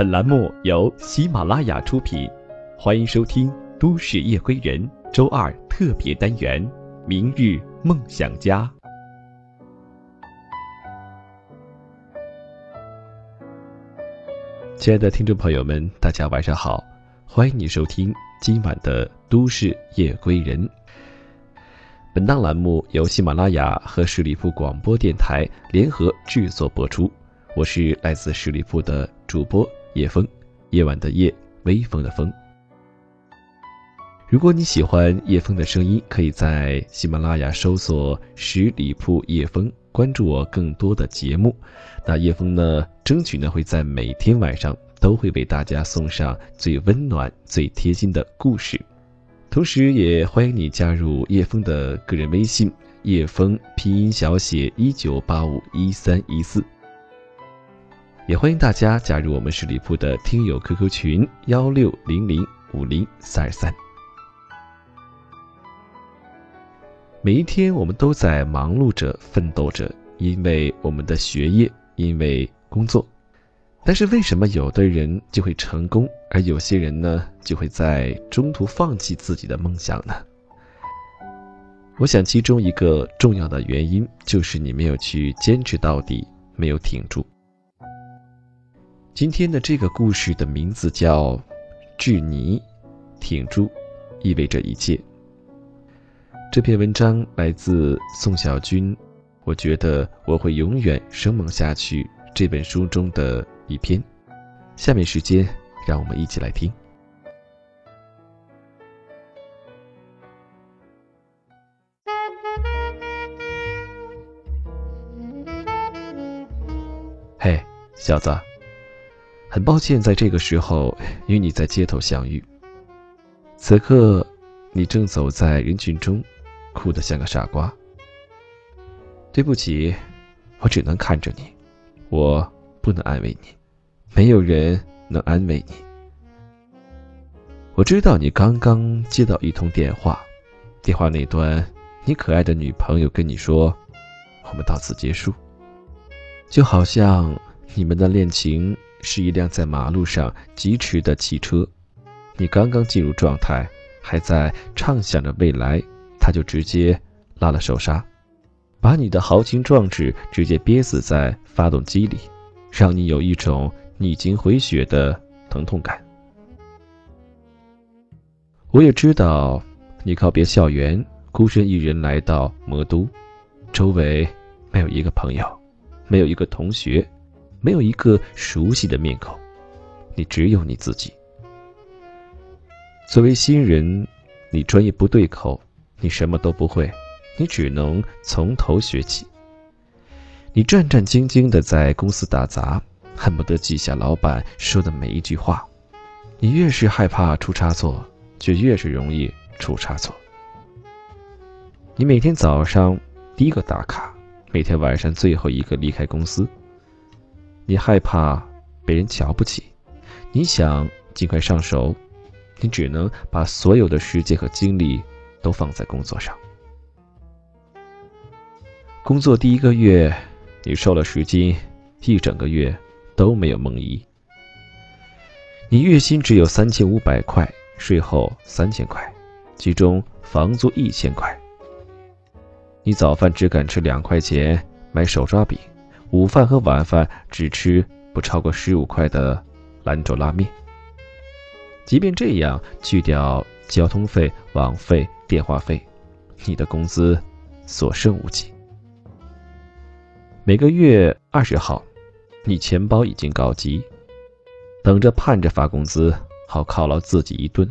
本栏目由喜马拉雅出品，欢迎收听《都市夜归人》周二特别单元《明日梦想家》。亲爱的听众朋友们，大家晚上好，欢迎你收听今晚的《都市夜归人》。本档栏目由喜马拉雅和十里铺广播电台联合制作播出，我是来自十里铺的主播。夜风，夜晚的夜，微风的风。如果你喜欢叶风的声音，可以在喜马拉雅搜索“十里铺叶风”，关注我更多的节目。那叶风呢，争取呢会在每天晚上都会为大家送上最温暖、最贴心的故事。同时，也欢迎你加入叶风的个人微信“叶风”拼音小写一九八五一三一四。也欢迎大家加入我们十里铺的听友 QQ 群幺六零零五零三二三。每一天，我们都在忙碌着、奋斗着，因为我们的学业，因为工作。但是，为什么有的人就会成功，而有些人呢，就会在中途放弃自己的梦想呢？我想，其中一个重要的原因就是你没有去坚持到底，没有挺住。今天的这个故事的名字叫《智尼挺住》，意味着一切。这篇文章来自宋小军，我觉得我会永远生猛下去。这本书中的一篇，下面时间让我们一起来听。嘿，小子。很抱歉，在这个时候与你在街头相遇。此刻，你正走在人群中，哭得像个傻瓜。对不起，我只能看着你，我不能安慰你，没有人能安慰你。我知道你刚刚接到一通电话，电话那端，你可爱的女朋友跟你说：“我们到此结束。”就好像你们的恋情。是一辆在马路上疾驰的汽车，你刚刚进入状态，还在畅想着未来，他就直接拉了手刹，把你的豪情壮志直接憋死在发动机里，让你有一种逆境回血的疼痛感。我也知道，你告别校园，孤身一人来到魔都，周围没有一个朋友，没有一个同学。没有一个熟悉的面孔，你只有你自己。作为新人，你专业不对口，你什么都不会，你只能从头学起。你战战兢兢的在公司打杂，恨不得记下老板说的每一句话。你越是害怕出差错，就越是容易出差错。你每天早上第一个打卡，每天晚上最后一个离开公司。你害怕被人瞧不起，你想尽快上手，你只能把所有的时间和精力都放在工作上。工作第一个月，你瘦了十斤，一整个月都没有梦遗。你月薪只有三千五百块，税后三千块，其中房租一千块。你早饭只敢吃两块钱买手抓饼。午饭和晚饭只吃不超过十五块的兰州拉面。即便这样，去掉交通费、网费、电话费，你的工资所剩无几。每个月二十号，你钱包已经告急，等着盼着发工资，好犒劳自己一顿，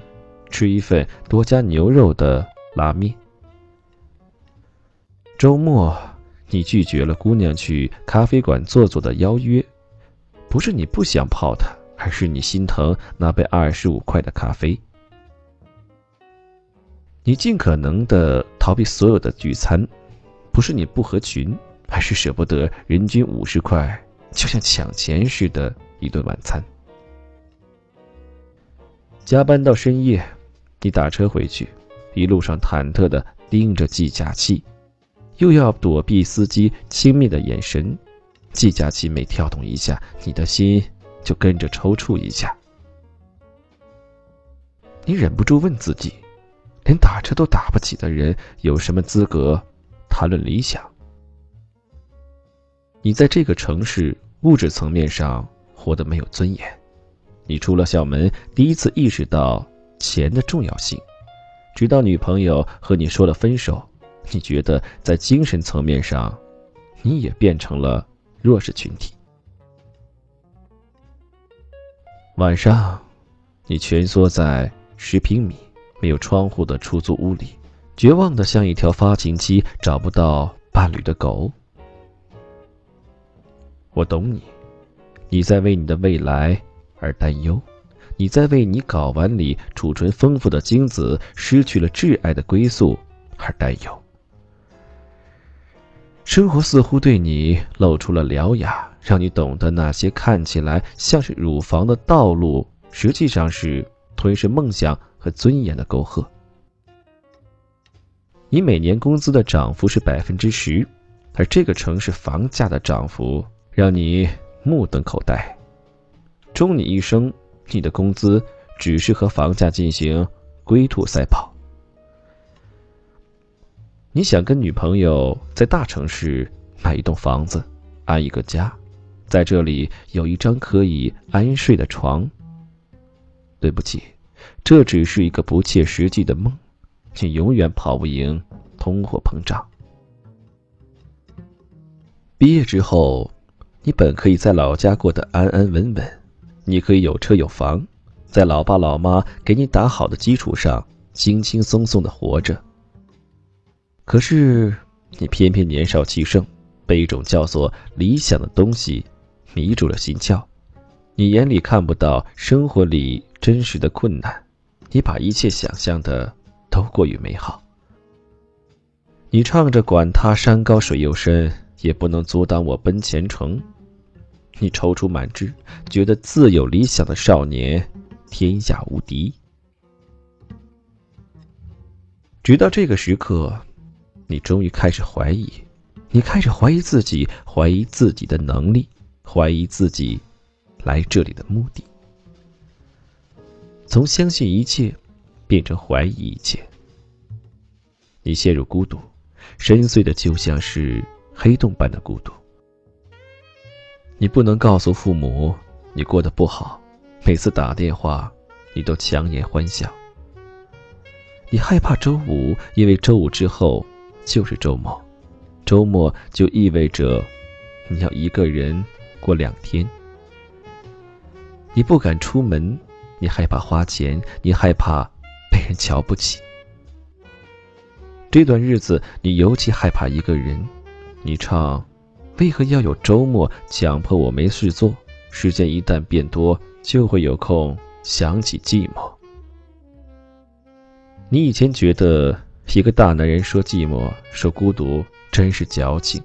吃一份多加牛肉的拉面。周末。你拒绝了姑娘去咖啡馆坐坐的邀约，不是你不想泡她，而是你心疼那杯二十五块的咖啡。你尽可能的逃避所有的聚餐，不是你不合群，而是舍不得人均五十块，就像抢钱似的一顿晚餐。加班到深夜，你打车回去，一路上忐忑的盯着计价器。又要躲避司机轻蔑的眼神，计价器每跳动一下，你的心就跟着抽搐一下。你忍不住问自己：连打车都打不起的人，有什么资格谈论理想？你在这个城市物质层面上活得没有尊严。你出了校门，第一次意识到钱的重要性，直到女朋友和你说了分手，你觉得在精神层面上，你也变成了弱势群体。晚上，你蜷缩在十平米没有窗户的出租屋里，绝望的像一条发情期找不到伴侣的狗。我懂你，你在为你的未来。而担忧，你在为你睾丸里储存丰富的精子失去了挚爱的归宿而担忧。生活似乎对你露出了獠牙，让你懂得那些看起来像是乳房的道路，实际上是吞噬梦想和尊严的沟壑。你每年工资的涨幅是百分之十，而这个城市房价的涨幅让你目瞪口呆。终你一生，你的工资只是和房价进行龟兔赛跑。你想跟女朋友在大城市买一栋房子，安一个家，在这里有一张可以安睡的床。对不起，这只是一个不切实际的梦，你永远跑不赢通货膨胀。毕业之后，你本可以在老家过得安安稳稳。你可以有车有房，在老爸老妈给你打好的基础上，轻轻松松的活着。可是，你偏偏年少气盛，被一种叫做理想的东西迷住了心窍。你眼里看不到生活里真实的困难，你把一切想象的都过于美好。你唱着“管他山高水又深，也不能阻挡我奔前程”。你踌躇满志，觉得自有理想的少年，天下无敌。直到这个时刻，你终于开始怀疑，你开始怀疑自己，怀疑自己的能力，怀疑自己来这里的目的。从相信一切，变成怀疑一切。你陷入孤独，深邃的就像是黑洞般的孤独。你不能告诉父母你过得不好，每次打电话你都强颜欢笑。你害怕周五，因为周五之后就是周末，周末就意味着你要一个人过两天。你不敢出门，你害怕花钱，你害怕被人瞧不起。这段日子你尤其害怕一个人，你唱。为何要有周末强迫我没事做？时间一旦变多，就会有空想起寂寞。你以前觉得一个大男人说寂寞、说孤独真是矫情，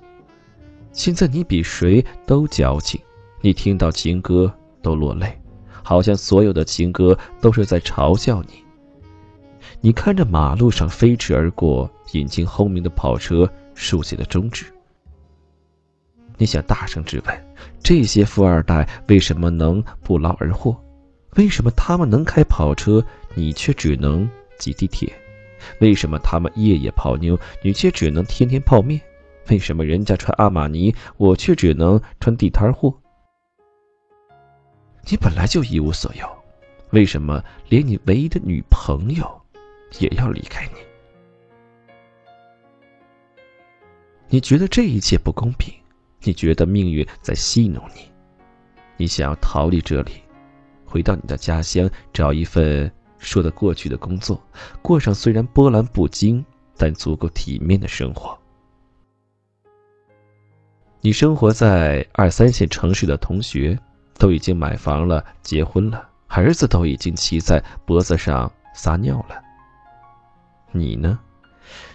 现在你比谁都矫情。你听到情歌都落泪，好像所有的情歌都是在嘲笑你。你看着马路上飞驰而过、引擎轰鸣的跑车，竖起了中指。你想大声质问：这些富二代为什么能不劳而获？为什么他们能开跑车，你却只能挤地铁？为什么他们夜夜泡妞，你却只能天天泡面？为什么人家穿阿玛尼，我却只能穿地摊货？你本来就一无所有，为什么连你唯一的女朋友也要离开你？你觉得这一切不公平？你觉得命运在戏弄你，你想要逃离这里，回到你的家乡，找一份说得过去的工作，过上虽然波澜不惊但足够体面的生活。你生活在二三线城市的同学都已经买房了、结婚了，儿子都已经骑在脖子上撒尿了。你呢？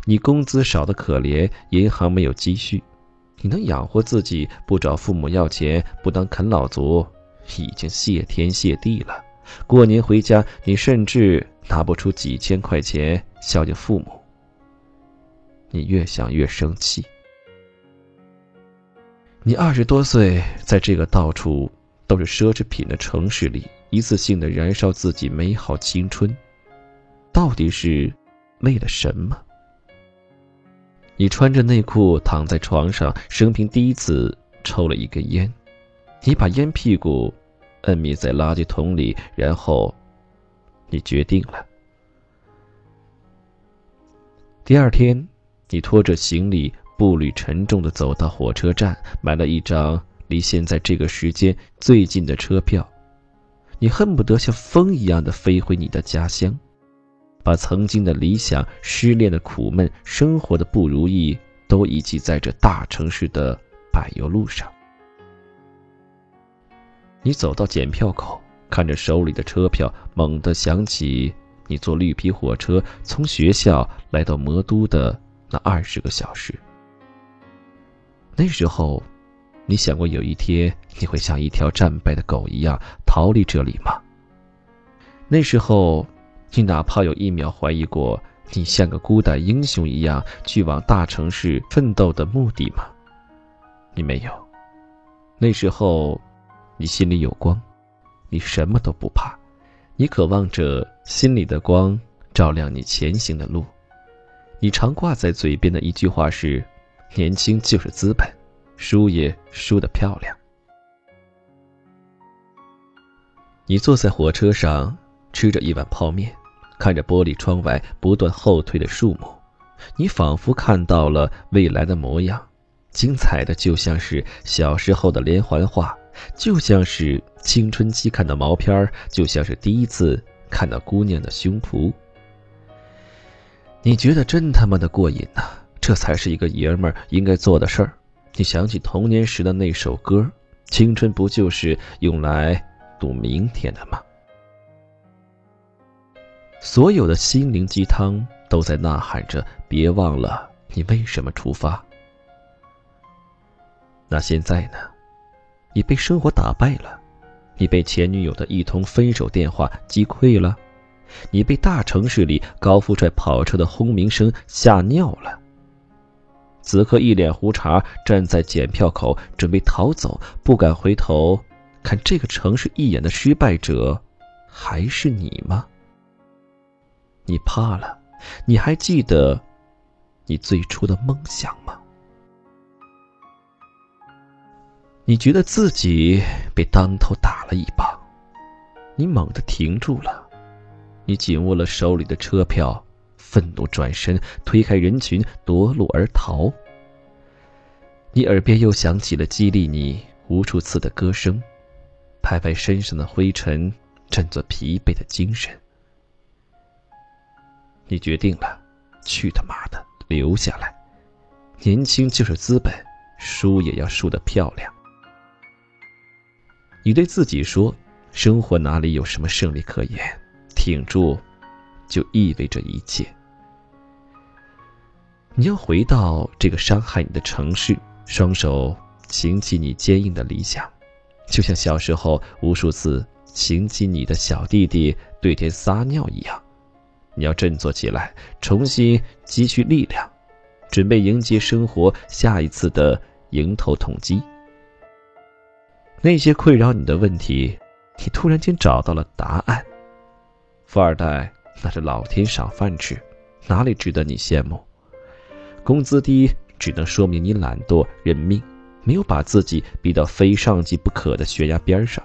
你工资少的可怜，银行没有积蓄。你能养活自己，不找父母要钱，不当啃老族，已经谢天谢地了。过年回家，你甚至拿不出几千块钱孝敬父母。你越想越生气。你二十多岁，在这个到处都是奢侈品的城市里，一次性的燃烧自己美好青春，到底是为了什么？你穿着内裤躺在床上，生平第一次抽了一根烟，你把烟屁股摁灭在垃圾桶里，然后你决定了。第二天，你拖着行李，步履沉重的走到火车站，买了一张离现在这个时间最近的车票。你恨不得像风一样的飞回你的家乡，把曾经的理想、失恋的苦闷、生活的不如意，都遗弃在这大城市的柏油路上。你走到检票口，看着手里的车票，猛地想起。你坐绿皮火车从学校来到魔都的那二十个小时，那时候，你想过有一天你会像一条战败的狗一样逃离这里吗？那时候，你哪怕有一秒怀疑过你像个孤胆英雄一样去往大城市奋斗的目的吗？你没有。那时候，你心里有光，你什么都不怕。你渴望着心里的光照亮你前行的路，你常挂在嘴边的一句话是：“年轻就是资本，输也输得漂亮。”你坐在火车上，吃着一碗泡面，看着玻璃窗外不断后退的树木，你仿佛看到了未来的模样，精彩的就像是小时候的连环画。就像是青春期看的毛片，就像是第一次看到姑娘的胸脯。你觉得真他妈的过瘾呐！这才是一个爷们儿应该做的事儿。你想起童年时的那首歌，青春不就是用来赌明天的吗？所有的心灵鸡汤都在呐喊着：别忘了你为什么出发。那现在呢？你被生活打败了，你被前女友的一通分手电话击溃了，你被大城市里高富帅跑车的轰鸣声吓尿了。此刻一脸胡茬站在检票口准备逃走，不敢回头看这个城市一眼的失败者，还是你吗？你怕了？你还记得你最初的梦想吗？你觉得自己被当头打了一棒，你猛地停住了，你紧握了手里的车票，愤怒转身，推开人群，夺路而逃。你耳边又响起了激励你无数次的歌声，拍拍身上的灰尘，振作疲惫的精神。你决定了，去他妈的，留下来！年轻就是资本，输也要输得漂亮。你对自己说：“生活哪里有什么胜利可言？挺住，就意味着一切。”你要回到这个伤害你的城市，双手擎起你坚硬的理想，就像小时候无数次擎起你的小弟弟对天撒尿一样。你要振作起来，重新积蓄力量，准备迎接生活下一次的迎头痛击。那些困扰你的问题，你突然间找到了答案。富二代那是老天赏饭吃，哪里值得你羡慕？工资低只能说明你懒惰认命，没有把自己逼到非上进不可的悬崖边上。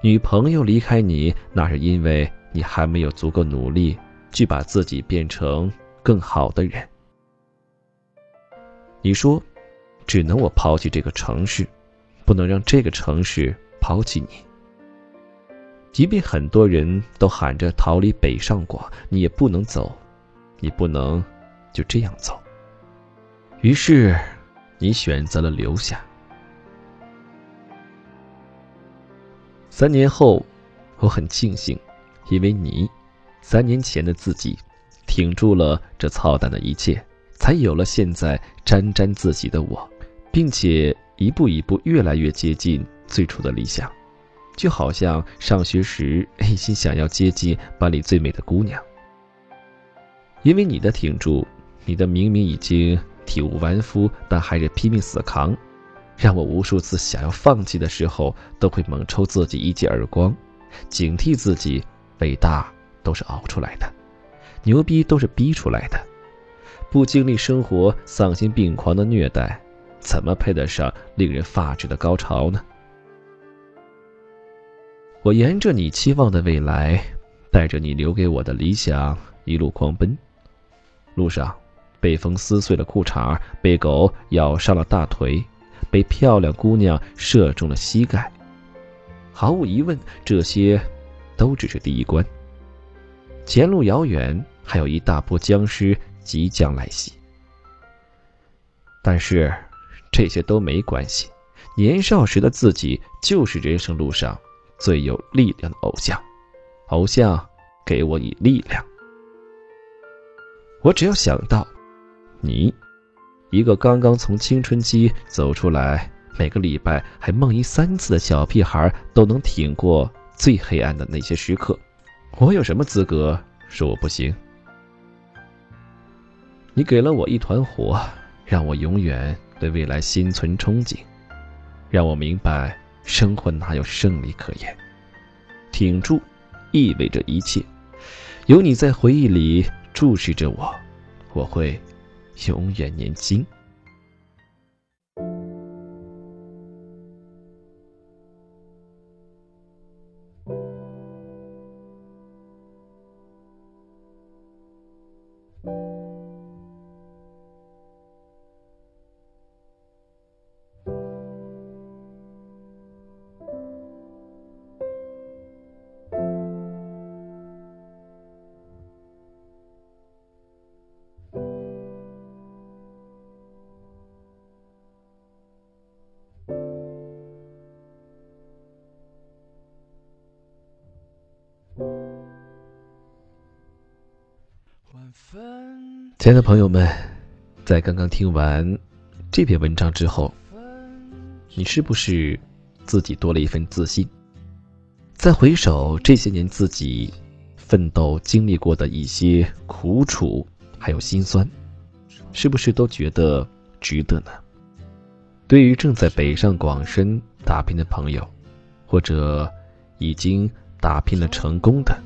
女朋友离开你，那是因为你还没有足够努力去把自己变成更好的人。你说，只能我抛弃这个城市。不能让这个城市抛弃你。即便很多人都喊着逃离北上广，你也不能走，你不能就这样走。于是，你选择了留下。三年后，我很庆幸，因为你，三年前的自己，挺住了这操蛋的一切，才有了现在沾沾自喜的我，并且。一步一步越来越接近最初的理想，就好像上学时一 心想要接近班里最美的姑娘。因为你的挺住，你的明明已经体无完肤，但还是拼命死扛，让我无数次想要放弃的时候，都会猛抽自己一记耳光，警惕自己：伟大都是熬出来的，牛逼都是逼出来的。不经历生活丧心病狂的虐待，怎么配得上令人发指的高潮呢？我沿着你期望的未来，带着你留给我的理想，一路狂奔。路上，被风撕碎了裤衩，被狗咬伤了大腿，被漂亮姑娘射中了膝盖。毫无疑问，这些都只是第一关。前路遥远，还有一大波僵尸。即将来袭，但是这些都没关系。年少时的自己就是人生路上最有力量的偶像，偶像给我以力量。我只要想到你，一个刚刚从青春期走出来，每个礼拜还梦遗三次的小屁孩，都能挺过最黑暗的那些时刻，我有什么资格说我不行？你给了我一团火，让我永远对未来心存憧憬，让我明白生活哪有胜利可言。挺住，意味着一切。有你在回忆里注视着我，我会永远年轻。亲爱的朋友们，在刚刚听完这篇文章之后，你是不是自己多了一份自信？再回首这些年自己奋斗经历过的一些苦楚，还有心酸，是不是都觉得值得呢？对于正在北上广深打拼的朋友，或者已经打拼了成功的。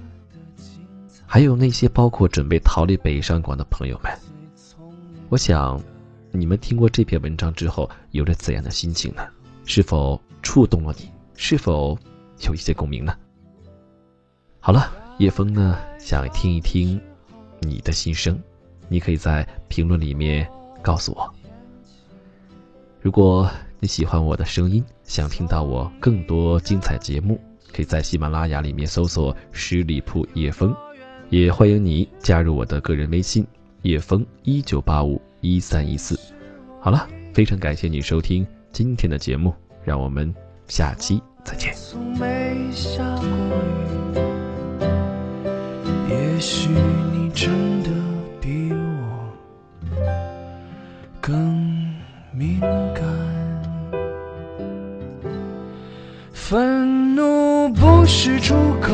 还有那些包括准备逃离北上广的朋友们，我想，你们听过这篇文章之后，有着怎样的心情呢？是否触动了你？是否有一些共鸣呢？好了，叶枫呢，想听一听你的心声，你可以在评论里面告诉我。如果你喜欢我的声音，想听到我更多精彩节目，可以在喜马拉雅里面搜索“十里铺叶枫”。也欢迎你加入我的个人微信叶枫一九八五一三一四。好了，非常感谢你收听今天的节目，让我们下期再见。也许你真的比我更敏感，愤怒不是出口。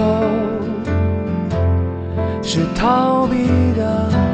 是逃避的。